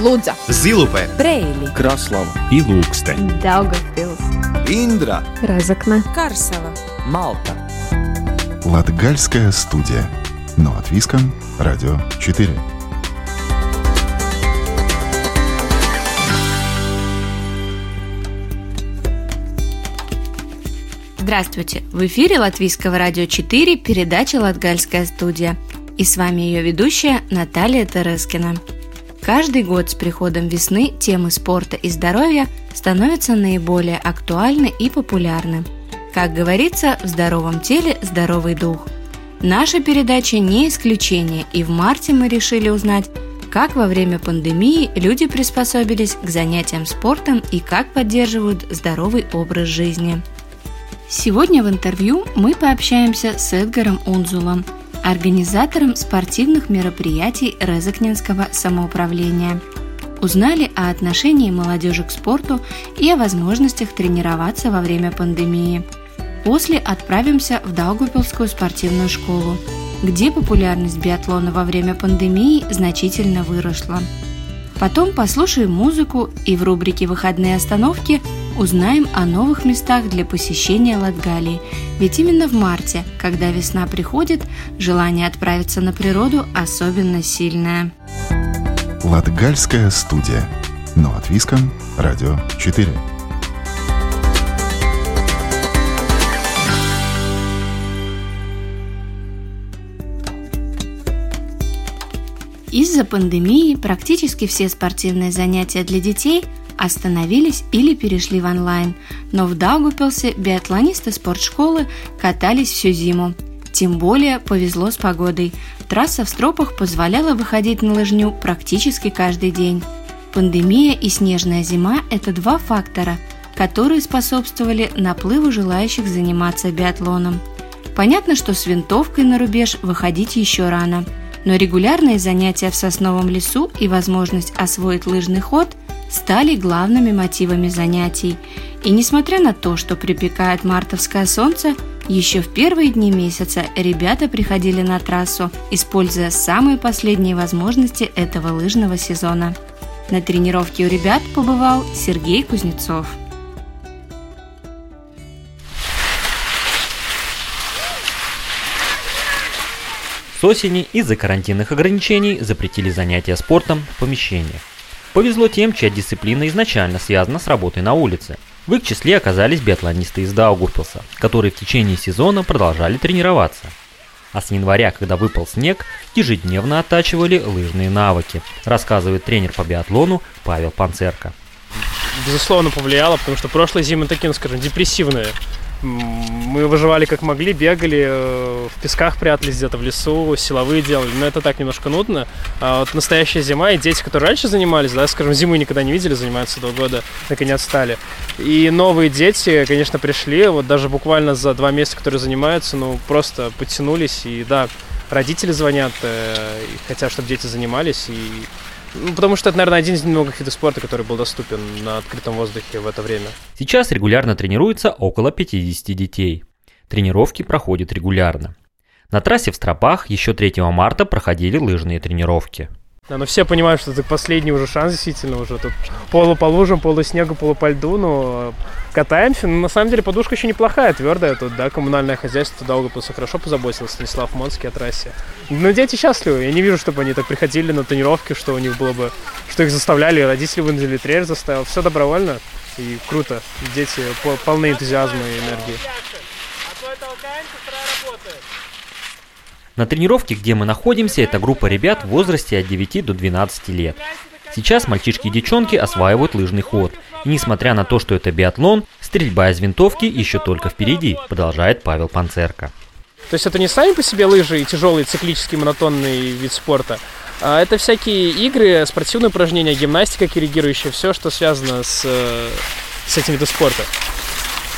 Лудза, Зилупе, Брейли, Краслава и Лукстен. Daugavpils, Индра, Разокна, Карсела. Малта. Латгальская студия. Но от Виском. Радио 4. Здравствуйте! В эфире Латвийского радио 4 передача «Латгальская студия». И с вами ее ведущая Наталья Терескина. Каждый год с приходом весны темы спорта и здоровья становятся наиболее актуальны и популярны. Как говорится, в здоровом теле здоровый дух. Наша передача не исключение, и в марте мы решили узнать, как во время пандемии люди приспособились к занятиям спортом и как поддерживают здоровый образ жизни. Сегодня в интервью мы пообщаемся с Эдгаром Унзулом, организатором спортивных мероприятий Резакнинского самоуправления. Узнали о отношении молодежи к спорту и о возможностях тренироваться во время пандемии. После отправимся в Даугупилскую спортивную школу, где популярность биатлона во время пандемии значительно выросла. Потом послушаем музыку и в рубрике «Выходные остановки» узнаем о новых местах для посещения Латгалии. Ведь именно в марте, когда весна приходит, желание отправиться на природу особенно сильное. Латгальская студия. Но от Виском. Радио 4. Из-за пандемии практически все спортивные занятия для детей остановились или перешли в онлайн, но в Даугупилсе биатлонисты спортшколы катались всю зиму. Тем более повезло с погодой. Трасса в стропах позволяла выходить на лыжню практически каждый день. Пандемия и снежная зима – это два фактора, которые способствовали наплыву желающих заниматься биатлоном. Понятно, что с винтовкой на рубеж выходить еще рано – но регулярные занятия в сосновом лесу и возможность освоить лыжный ход стали главными мотивами занятий. И несмотря на то, что припекает мартовское солнце, еще в первые дни месяца ребята приходили на трассу, используя самые последние возможности этого лыжного сезона. На тренировке у ребят побывал Сергей Кузнецов. С осени из-за карантинных ограничений запретили занятия спортом в помещениях. Повезло тем, чья дисциплина изначально связана с работой на улице. В их числе оказались биатлонисты из Даугурпилса, которые в течение сезона продолжали тренироваться. А с января, когда выпал снег, ежедневно оттачивали лыжные навыки, рассказывает тренер по биатлону Павел Панцерко. Безусловно, повлияло, потому что прошлая зима такие, ну, скажем, депрессивные. Мы выживали как могли, бегали, э, в песках прятались где-то в лесу, силовые делали, но это так немножко нудно. А вот настоящая зима, и дети, которые раньше занимались, да, скажем, зиму никогда не видели, занимаются два года, наконец стали. И новые дети, конечно, пришли, вот даже буквально за два месяца, которые занимаются, ну, просто подтянулись, и да, родители звонят, э, хотят, чтобы дети занимались, и ну, потому что это, наверное, один из немногих видов спорта, который был доступен на открытом воздухе в это время. Сейчас регулярно тренируется около 50 детей. Тренировки проходят регулярно. На трассе в Стропах еще 3 марта проходили лыжные тренировки. Да, но все понимают, что это последний уже шанс, действительно, уже тут полу по лужам, полу снегу, полу по льду, но катаемся. Но на самом деле подушка еще неплохая, твердая тут, да, коммунальное хозяйство Даугапилса хорошо позаботился, Станислав Монский о трассе. Но дети счастливы, я не вижу, чтобы они так приходили на тренировки, что у них было бы, что их заставляли, родители вынудили, тренер заставил, все добровольно и круто, дети полны энтузиазма и энергии. На тренировке, где мы находимся, это группа ребят в возрасте от 9 до 12 лет. Сейчас мальчишки и девчонки осваивают лыжный ход. И несмотря на то, что это биатлон, стрельба из винтовки еще только впереди, продолжает Павел Панцерко. То есть это не сами по себе лыжи и тяжелый циклический монотонный вид спорта, а это всякие игры, спортивные упражнения, гимнастика коррегирующая, все, что связано с, с этим видом спорта.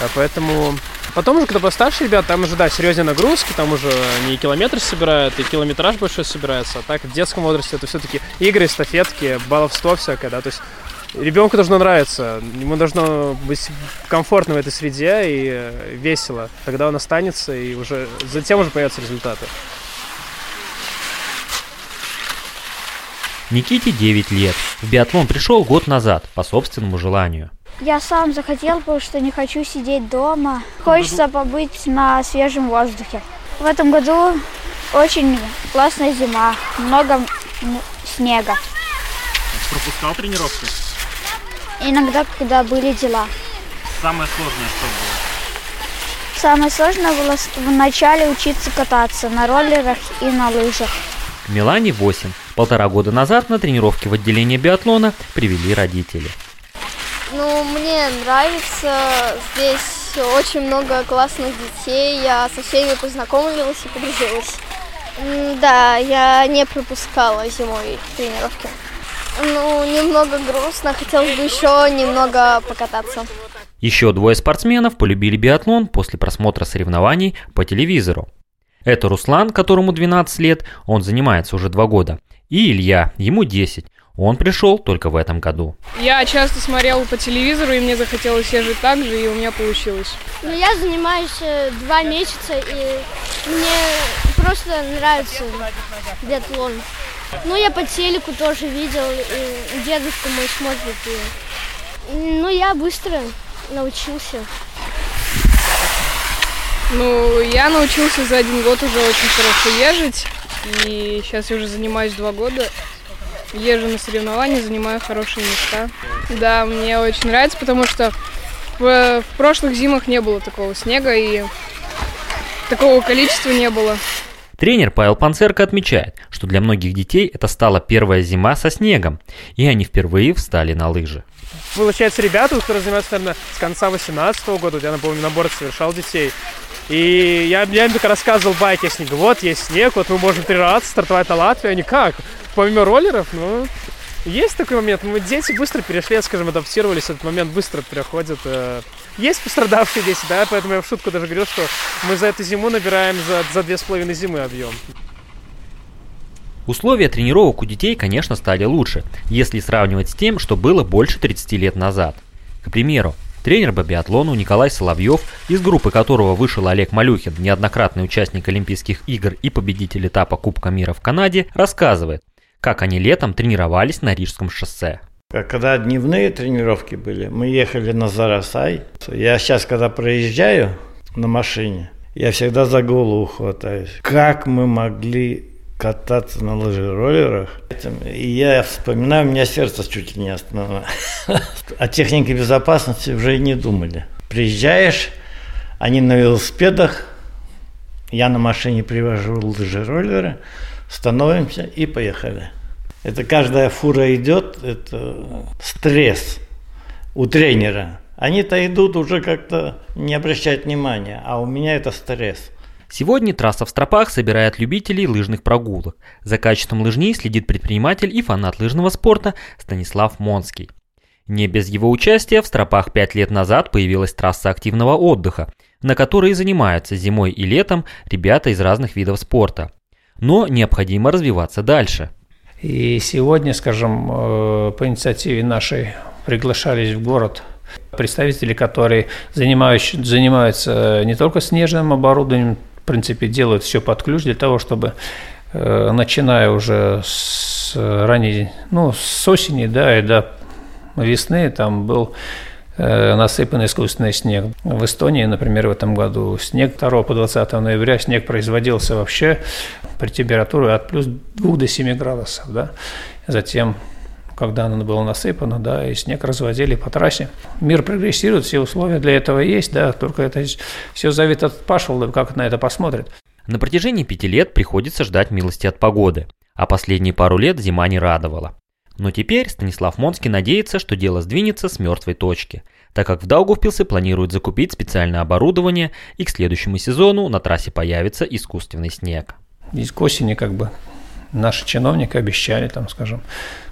А поэтому Потом уже, когда постарше ребят, там уже, да, серьезные нагрузки, там уже не километр собирают, и километраж большой собирается. А так в детском возрасте это все-таки игры, эстафетки, баловство всякое, да, то есть ребенку должно нравиться, ему должно быть комфортно в этой среде и весело. Тогда он останется, и уже затем уже появятся результаты. Никите 9 лет. В биатлон пришел год назад по собственному желанию. Я сам захотел, потому что не хочу сидеть дома. Хочется побыть на свежем воздухе. В этом году очень классная зима, много снега. Пропускал тренировки? Иногда, когда были дела. Самое сложное что было? Самое сложное было вначале учиться кататься на роллерах и на лыжах. Милане 8. Полтора года назад на тренировке в отделении биатлона привели родители. Ну, мне нравится. Здесь очень много классных детей. Я со всеми познакомилась и подружилась. Да, я не пропускала зимой тренировки. Ну, немного грустно. Хотелось бы еще немного покататься. Еще двое спортсменов полюбили биатлон после просмотра соревнований по телевизору. Это Руслан, которому 12 лет, он занимается уже два года, и Илья, ему 10. Он пришел только в этом году. Я часто смотрел по телевизору, и мне захотелось езжать так же, и у меня получилось. Ну, я занимаюсь э, два месяца, и мне просто нравится биатлон. Ну, я по телеку тоже видел, и дедушка мой смотрит. И... Ну, я быстро научился. Ну, я научился за один год уже очень хорошо езжать. И сейчас я уже занимаюсь два года. Езжу на соревнования, занимаю хорошие места. Да, мне очень нравится, потому что в, в прошлых зимах не было такого снега и такого количества не было. Тренер Павел Панцерко отмечает, что для многих детей это стала первая зима со снегом, и они впервые встали на лыжи. Получается, ребята, которые занимаются, наверное, с конца 18 года, я, напомню, набор совершал детей, и я, я им только рассказывал байки о снегу. Вот есть снег, вот мы можем тренироваться, стартовать на Латвию. Они как? Помимо роллеров, ну, есть такой момент. Мы дети быстро перешли, скажем, адаптировались. Этот момент быстро переходит. Э, есть пострадавшие дети, да, поэтому я в шутку даже говорил, что мы за эту зиму набираем за, за две с половиной зимы объем. Условия тренировок у детей, конечно, стали лучше, если сравнивать с тем, что было больше 30 лет назад. К примеру, Тренер по биатлону Николай Соловьев, из группы которого вышел Олег Малюхин, неоднократный участник Олимпийских игр и победитель этапа Кубка мира в Канаде, рассказывает, как они летом тренировались на Рижском шоссе. Когда дневные тренировки были, мы ехали на Зарасай. Я сейчас, когда проезжаю на машине, я всегда за голову хватаюсь. Как мы могли кататься на лыжероллерах. И я вспоминаю, у меня сердце чуть ли не остановилось. О технике безопасности уже и не думали. Приезжаешь, они на велосипедах, я на машине привожу лыжероллеры, становимся и поехали. Это каждая фура идет, это стресс у тренера. Они-то идут уже как-то не обращать внимания, а у меня это стресс. Сегодня трасса в Стропах собирает любителей лыжных прогулок. За качеством лыжней следит предприниматель и фанат лыжного спорта Станислав Монский. Не без его участия в Стропах пять лет назад появилась трасса активного отдыха, на которой занимаются зимой и летом ребята из разных видов спорта. Но необходимо развиваться дальше. И сегодня, скажем, э, по инициативе нашей приглашались в город представители, которые занимаются, занимаются не только снежным оборудованием, в принципе, делают все под ключ для того, чтобы э, начиная уже с ранней, ну, с осени, да, и до весны там был насыпан искусственный снег. В Эстонии, например, в этом году снег 2 по 20 ноября снег производился вообще при температуре от плюс 2 до 7 градусов. Да? Затем когда оно было насыпано, да, и снег разводили по трассе. Мир прогрессирует, все условия для этого есть, да, только это все зависит от пашвала, как на это посмотрит. На протяжении пяти лет приходится ждать милости от погоды, а последние пару лет зима не радовала. Но теперь Станислав Монский надеется, что дело сдвинется с мертвой точки, так как в Даугавпилсе планируют закупить специальное оборудование и к следующему сезону на трассе появится искусственный снег. Здесь к осени как бы наши чиновники обещали, там, скажем,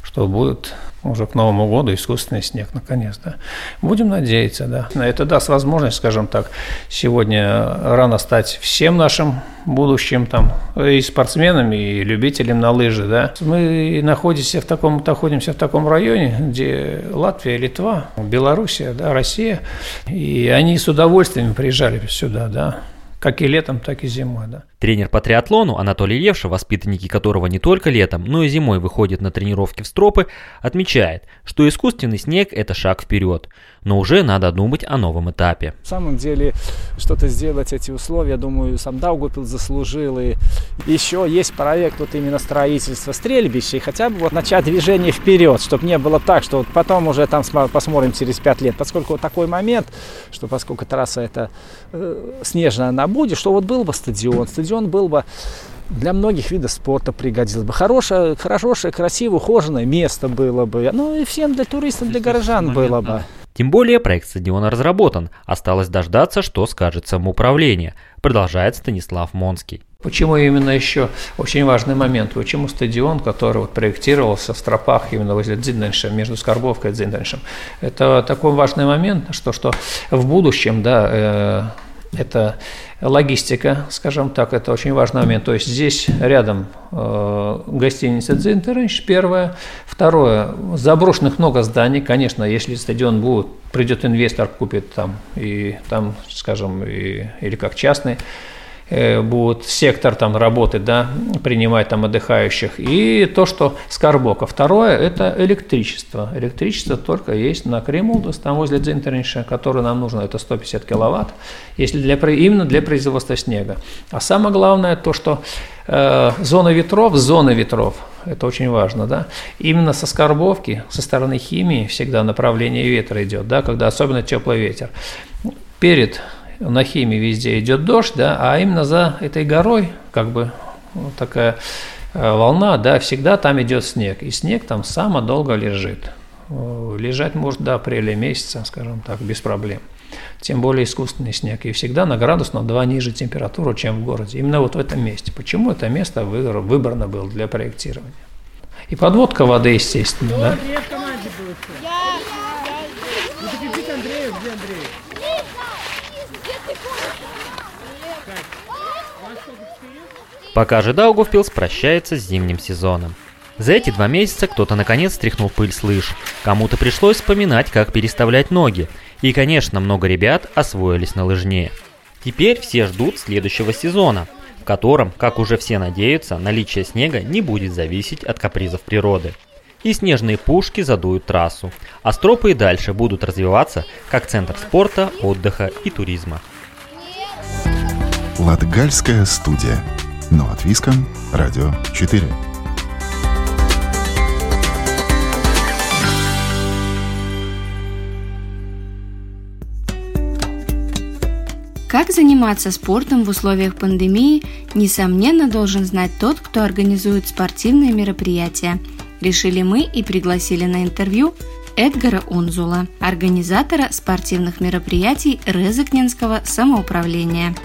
что будет уже к Новому году искусственный снег, наконец, да. Будем надеяться, да. Это даст возможность, скажем так, сегодня рано стать всем нашим будущим там и спортсменами, и любителям на лыжи, да. Мы находимся в таком, находимся в таком районе, где Латвия, Литва, Белоруссия, да, Россия, и они с удовольствием приезжали сюда, да, как и летом, так и зимой, да. Тренер по триатлону Анатолий Левша, воспитанники которого не только летом, но и зимой выходят на тренировки в стропы, отмечает, что искусственный снег – это шаг вперед, но уже надо думать о новом этапе. В самом деле, что-то сделать эти условия, думаю, сам Даугупил заслужил. И еще есть проект вот именно строительства стрельбища, и хотя бы вот начать движение вперед, чтобы не было так, что вот потом уже там посмотрим через пять лет, поскольку вот такой момент, что поскольку трасса эта э, снежная она будет, что вот был бы стадион, стадион стадион был бы для многих видов спорта пригодился бы. Хорошее, хорошее, красивое, ухоженное место было бы. Ну и всем для туристов, для горожан было бы. Тем более проект стадиона разработан. Осталось дождаться, что скажет самоуправление. Продолжает Станислав Монский. Почему именно еще очень важный момент? Почему стадион, который вот проектировался в стропах именно возле Дзинденша, между Скорбовкой и Дзинденшем? Это такой важный момент, что, что в будущем, да, э, это логистика, скажем так, это очень важный момент. То есть здесь рядом э, гостиница «Дзинтеренч», первое. Второе, заброшенных много зданий. Конечно, если стадион будет, придет инвестор, купит там, и там, скажем, и, или как частный, Э, будет сектор там работать, да, принимать там отдыхающих, и то, что Скорбока. Второе – это электричество. Электричество только есть на Кремулдус, там возле Дзинтерниша, который нам нужно, это 150 киловатт, если для, именно для производства снега. А самое главное то, что э, зона ветров, зона ветров, это очень важно, да, именно со Скорбовки, со стороны химии всегда направление ветра идет, да, когда особенно теплый ветер. Перед на химии везде идет дождь, да, а именно за этой горой, как бы вот такая э, волна, да, всегда там идет снег, и снег там само долго лежит. Лежать может до апреля месяца, скажем так, без проблем. Тем более искусственный снег. И всегда на градус на 2 ниже температуру, чем в городе. Именно вот в этом месте. Почему это место выбрано было для проектирования? И подводка воды, естественно. Да? Пока же Даугавпилс прощается с зимним сезоном. За эти два месяца кто-то наконец стряхнул пыль с лыж, кому-то пришлось вспоминать, как переставлять ноги, и, конечно, много ребят освоились на лыжне. Теперь все ждут следующего сезона, в котором, как уже все надеются, наличие снега не будет зависеть от капризов природы. И снежные пушки задуют трассу, а стропы и дальше будут развиваться как центр спорта, отдыха и туризма. Латгальская студия – но от Виском, Радио 4. Как заниматься спортом в условиях пандемии, несомненно, должен знать тот, кто организует спортивные мероприятия. Решили мы и пригласили на интервью Эдгара Унзула, организатора спортивных мероприятий Резакненского самоуправления –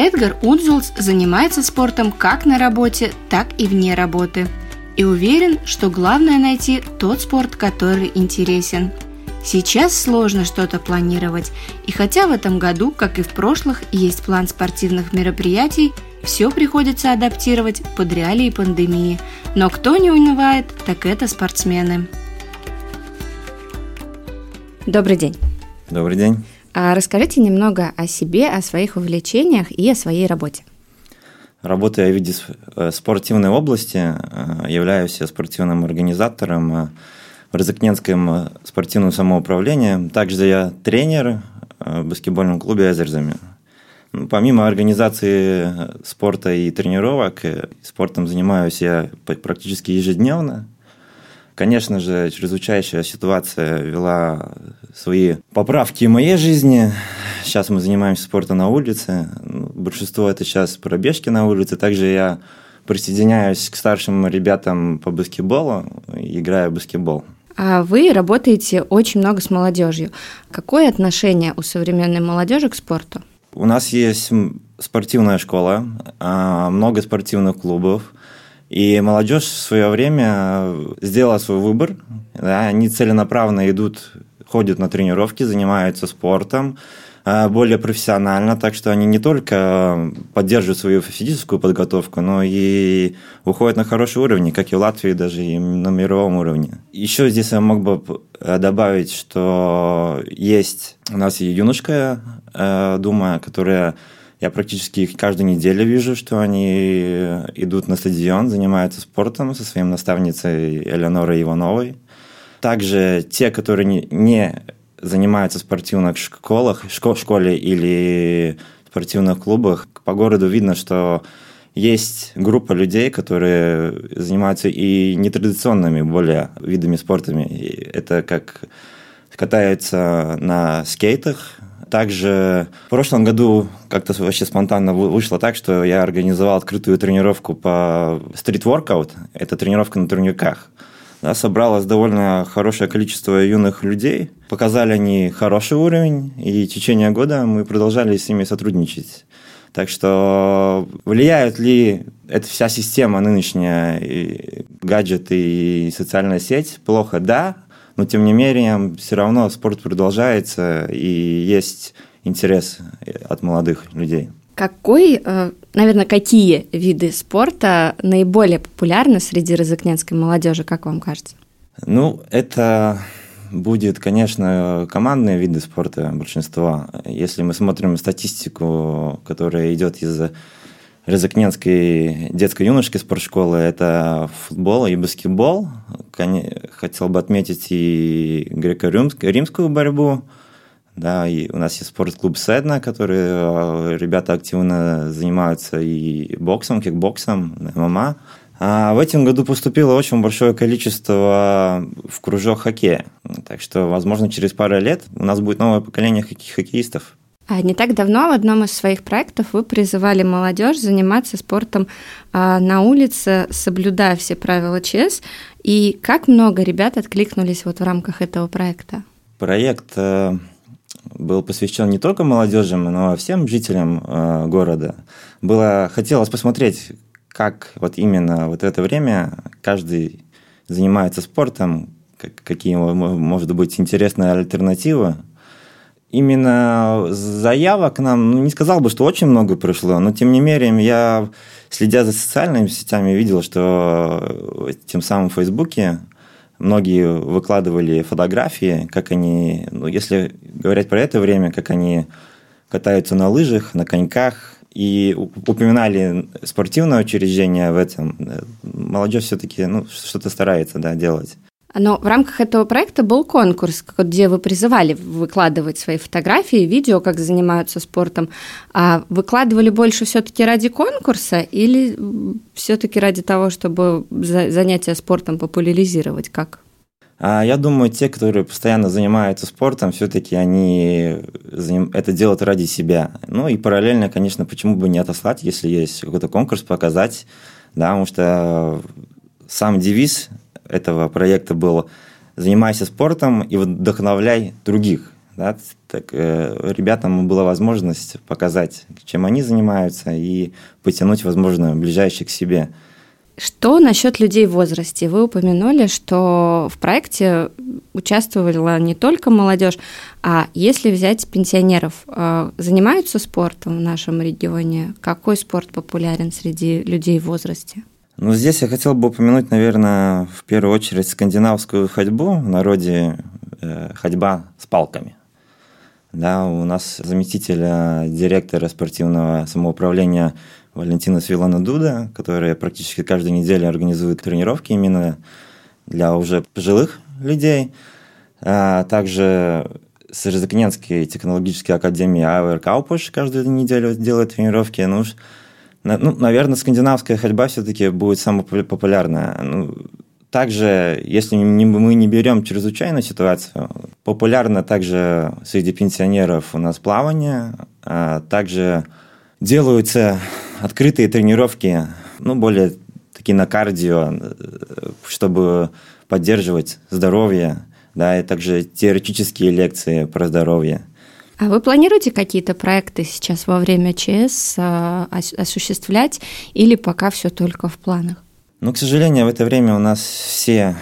Эдгар Удзулс занимается спортом как на работе, так и вне работы. И уверен, что главное найти тот спорт, который интересен. Сейчас сложно что-то планировать, и хотя в этом году, как и в прошлых, есть план спортивных мероприятий, все приходится адаптировать под реалии пандемии. Но кто не унывает, так это спортсмены. Добрый день. Добрый день. А расскажите немного о себе, о своих увлечениях и о своей работе. Работаю в виде э, спортивной области, э, являюсь спортивным организатором э, в Розыкненском спортивном самоуправлении. Также я тренер в баскетбольном клубе «Эзерзами». Ну, помимо организации спорта и тренировок, спортом занимаюсь я практически ежедневно. Конечно же, чрезвычайшая ситуация вела свои поправки в моей жизни. Сейчас мы занимаемся спортом на улице. Ну, большинство это сейчас пробежки на улице. Также я присоединяюсь к старшим ребятам по баскетболу, играю в баскетбол. А вы работаете очень много с молодежью. Какое отношение у современной молодежи к спорту? У нас есть спортивная школа, а, много спортивных клубов – и молодежь в свое время сделала свой выбор. Да, они целенаправленно идут, ходят на тренировки, занимаются спортом а, более профессионально, так что они не только поддерживают свою физическую подготовку, но и уходят на хороший уровень, как и в Латвии, даже и на мировом уровне. Еще здесь я мог бы добавить, что есть у нас и юношеская э, дума, которая Я практически их каждую неделю вижу, что они идут на стадион, занимаются спортом со своим наставницей Элеонорой Ивановой. Также те, которые не занимаются в спортивных школах, школе или спортивных клубах, по городу видно, что есть группа людей, которые занимаются и нетрадиционными более видами спортами. Это как катаются на скейтах. Также в прошлом году как-то вообще спонтанно вышло так, что я организовал открытую тренировку по стрит-воркаут. Это тренировка на турниках. Да, собралось довольно хорошее количество юных людей. Показали они хороший уровень, и в течение года мы продолжали с ними сотрудничать. Так что влияет ли эта вся система нынешняя, и гаджеты и социальная сеть? Плохо, да, но тем не менее все равно спорт продолжается и есть интерес от молодых людей. Какой, э, наверное, какие виды спорта наиболее популярны среди розыкненской молодежи, как вам кажется? Ну, это будет, конечно, командные виды спорта большинства. Если мы смотрим статистику, которая идет из Резакненской детско-юношеской спортшколы, это футбол и баскетбол. Хотел бы отметить и греко-римскую борьбу. Да, и у нас есть спортклуб Седна, который э, ребята активно занимаются и боксом, кикбоксом, ММА. А в этом году поступило очень большое количество в кружок хоккея. Так что, возможно, через пару лет у нас будет новое поколение хокке- хоккеистов. А не так давно в одном из своих проектов вы призывали молодежь заниматься спортом а, на улице, соблюдая все правила ЧС. И как много ребят откликнулись вот в рамках этого проекта? Проект э, был посвящен не только молодежи, но и всем жителям э, города. Было хотелось посмотреть, как вот именно вот это время каждый занимается спортом, какие может быть интересные альтернативы. Именно заявок нам, ну, не сказал бы, что очень много пришло, но тем не менее я, следя за социальными сетями, видел, что тем самым в Фейсбуке многие выкладывали фотографии, как они, ну, если говорить про это время, как они катаются на лыжах, на коньках, и упоминали спортивное учреждение в этом. Молодежь все-таки ну, что-то старается да, делать. Но в рамках этого проекта был конкурс, где вы призывали выкладывать свои фотографии, видео, как занимаются спортом. А выкладывали больше все-таки ради конкурса или все-таки ради того, чтобы занятия спортом популяризировать? Как? А я думаю, те, которые постоянно занимаются спортом, все-таки они это делают ради себя. Ну и параллельно, конечно, почему бы не отослать, если есть какой-то конкурс, показать, да, потому что сам девиз этого проекта был «Занимайся спортом и вдохновляй других». Да? Так, э, ребятам была возможность показать, чем они занимаются, и потянуть, возможно, ближайших к себе – что насчет людей в возрасте? Вы упомянули, что в проекте участвовала не только молодежь, а если взять пенсионеров, э, занимаются спортом в нашем регионе? Какой спорт популярен среди людей в возрасте? Ну, здесь я хотел бы упомянуть, наверное, в первую очередь скандинавскую ходьбу, в народе э, ходьба с палками. Да, у нас заместитель директора спортивного самоуправления Валентина Свилана Дуда, которая практически каждую неделю организует тренировки именно для уже пожилых людей. А также с Резакненской технологической академии Авер Каупуш каждую неделю делает тренировки. Ну, ну, наверное, скандинавская ходьба все-таки будет самая популярная. Ну, также, если мы не берем чрезвычайную ситуацию, популярно также среди пенсионеров у нас плавание, а также делаются открытые тренировки, ну, более такие на кардио, чтобы поддерживать здоровье, да, и также теоретические лекции про здоровье. А вы планируете какие-то проекты сейчас во время ЧС а, осуществлять или пока все только в планах? Ну, к сожалению, в это время у нас все,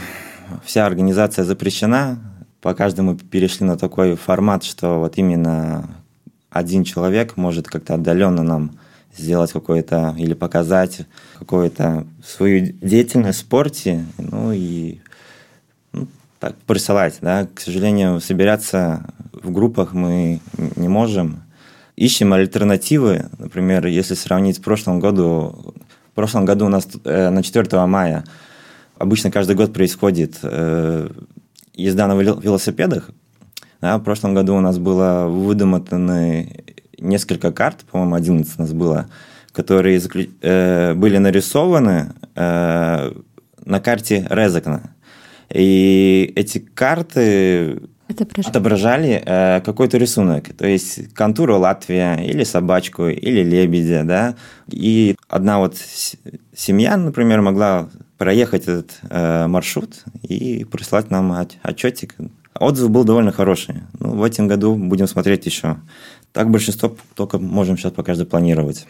вся организация запрещена. По каждому перешли на такой формат, что вот именно один человек может как-то отдаленно нам сделать какое-то или показать какую-то свою деятельность в спорте, ну и так, присылать, да. К сожалению, собираться в группах мы не можем. ищем альтернативы. Например, если сравнить с прошлым году, в прошлом году у нас э, на 4 мая обычно каждый год происходит э, езда на велосипедах. Да, в прошлом году у нас было выдуманы несколько карт, по-моему, 11 у нас было, которые э, были нарисованы э, на карте Резекна. И эти карты отображали, отображали э, какой-то рисунок. То есть контуру Латвия, или собачку, или лебедя, да. И одна вот семья, например, могла проехать этот э, маршрут и прислать нам отчетик. Отзыв был довольно хороший. Ну, в этом году будем смотреть еще. Так большинство только можем сейчас пока запланировать.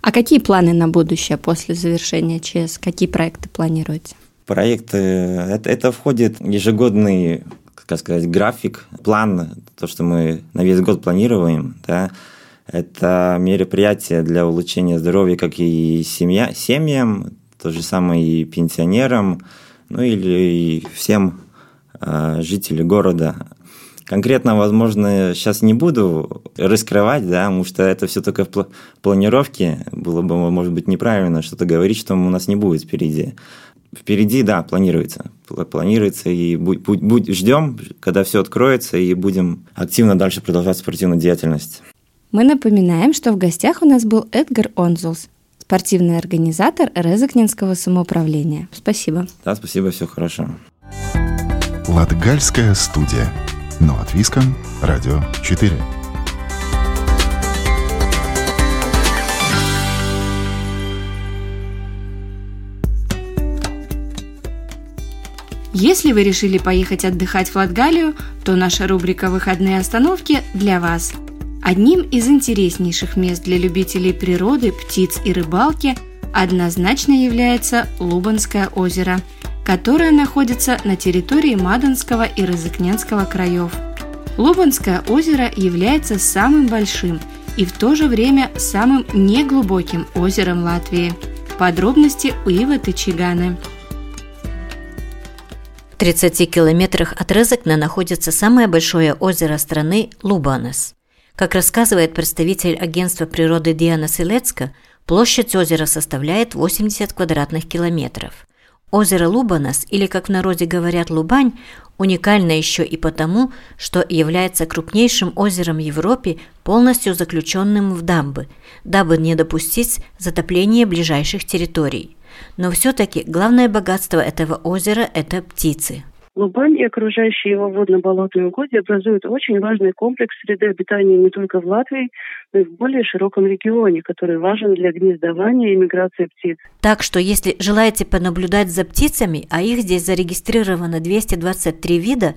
А какие планы на будущее после завершения ЧС? Какие проекты планируете? Проекты, это, это входит ежегодный, как сказать, график, план, то, что мы на весь год планируем, да, это мероприятия для улучшения здоровья как и семья, семьям, то же самое и пенсионерам, ну или всем э, жителям города. Конкретно, возможно, сейчас не буду раскрывать, да, потому что это все только в планировке. Было бы, может быть, неправильно что-то говорить, что у нас не будет впереди. Впереди, да, планируется. Планируется, и будь, будь, будь, ждем, когда все откроется, и будем активно дальше продолжать спортивную деятельность. Мы напоминаем, что в гостях у нас был Эдгар Онзулс, спортивный организатор Резакнинского самоуправления. Спасибо. Да, спасибо, все хорошо. Латгальская студия. Но от Виска, Радио 4. Если вы решили поехать отдыхать в Латгалию, то наша рубрика «Выходные остановки» для вас. Одним из интереснейших мест для любителей природы, птиц и рыбалки однозначно является Лубанское озеро, которое находится на территории Мадонского и Розыкненского краев. Лубанское озеро является самым большим и в то же время самым неглубоким озером Латвии. Подробности у Ивы Тычиганы. 30 километрах от Резекна находится самое большое озеро страны Лубанес. Как рассказывает представитель агентства природы Диана Селецка, площадь озера составляет 80 квадратных километров. Озеро Лубанес, или как в народе говорят Лубань, уникально еще и потому, что является крупнейшим озером Европе, полностью заключенным в дамбы, дабы не допустить затопления ближайших территорий. Но все-таки главное богатство этого озера – это птицы. Лубань и окружающие его водно-болотные угодья образуют очень важный комплекс среды обитания не только в Латвии, но и в более широком регионе, который важен для гнездования и миграции птиц. Так что, если желаете понаблюдать за птицами, а их здесь зарегистрировано 223 вида,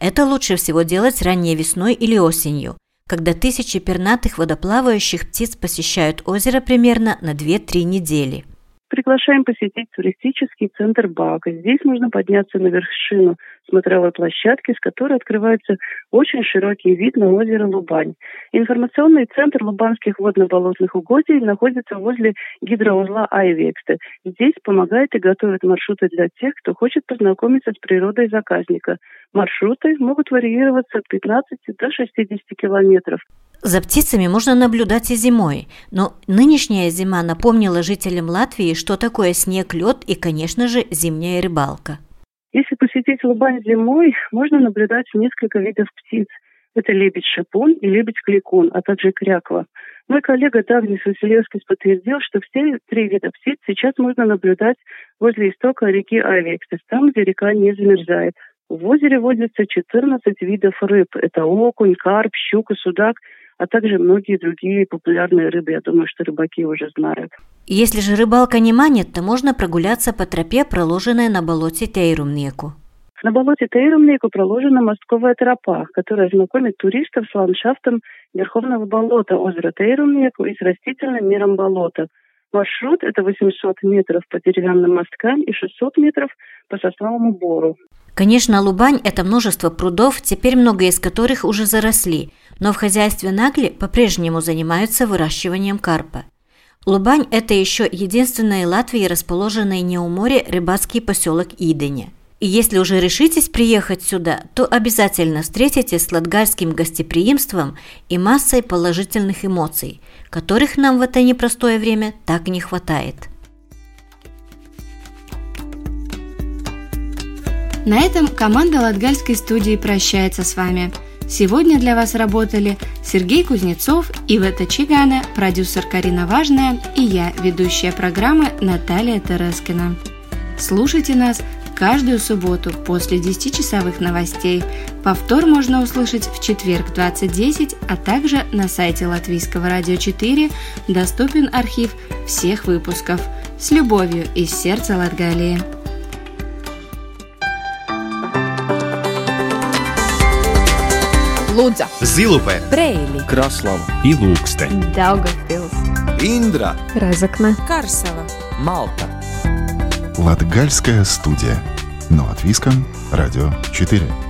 это лучше всего делать ранней весной или осенью, когда тысячи пернатых водоплавающих птиц посещают озеро примерно на 2-3 недели. Приглашаем посетить туристический центр Бака. Здесь можно подняться на вершину смотровой площадки, с которой открывается очень широкий вид на озеро Лубань. Информационный центр Лубанских водно-болотных угодий находится возле гидроузла Айвексте. Здесь помогает и готовит маршруты для тех, кто хочет познакомиться с природой заказника. Маршруты могут варьироваться от 15 до 60 километров. За птицами можно наблюдать и зимой, но нынешняя зима напомнила жителям Латвии, что такое снег, лед и, конечно же, зимняя рыбалка. Если посетить Лубань зимой, можно наблюдать несколько видов птиц. Это лебедь-шипун и лебедь-кликун, а также кряква. Мой коллега Дагнис Василевский подтвердил, что все три вида птиц сейчас можно наблюдать возле истока реки Айвекстес, там, где река не замерзает. В озере водится 14 видов рыб. Это окунь, карп, щука, судак – а также многие другие популярные рыбы. Я думаю, что рыбаки уже знают. Если же рыбалка не манит, то можно прогуляться по тропе, проложенной на болоте Тейрумнеку. На болоте Тейрумнеку проложена мостковая тропа, которая знакомит туристов с ландшафтом Верховного болота озера Тейрумнеку и с растительным миром болота. Маршрут – это 800 метров по деревянным мосткам и 600 метров по сосновому бору. Конечно, Лубань – это множество прудов, теперь много из которых уже заросли, но в хозяйстве Нагли по-прежнему занимаются выращиванием карпа. Лубань – это еще единственный Латвии расположенный не у моря рыбацкий поселок Идене. И если уже решитесь приехать сюда, то обязательно встретитесь с латгальским гостеприимством и массой положительных эмоций, которых нам в это непростое время так не хватает. На этом команда Латгальской студии прощается с вами. Сегодня для вас работали Сергей Кузнецов, Ивета Чигана, продюсер Карина Важная и я, ведущая программы Наталья Терескина. Слушайте нас каждую субботу после 10-часовых новостей. Повтор можно услышать в четверг 20.10, а также на сайте Латвийского радио 4 доступен архив всех выпусков. С любовью из сердца Латгалии. Лудза, Zilupē, Preili, Kraslava, Ilūkste, Daugavpils, Индра, Разокна, Карсела, Малта. Латгальская студия. Но от Виском, Радио 4.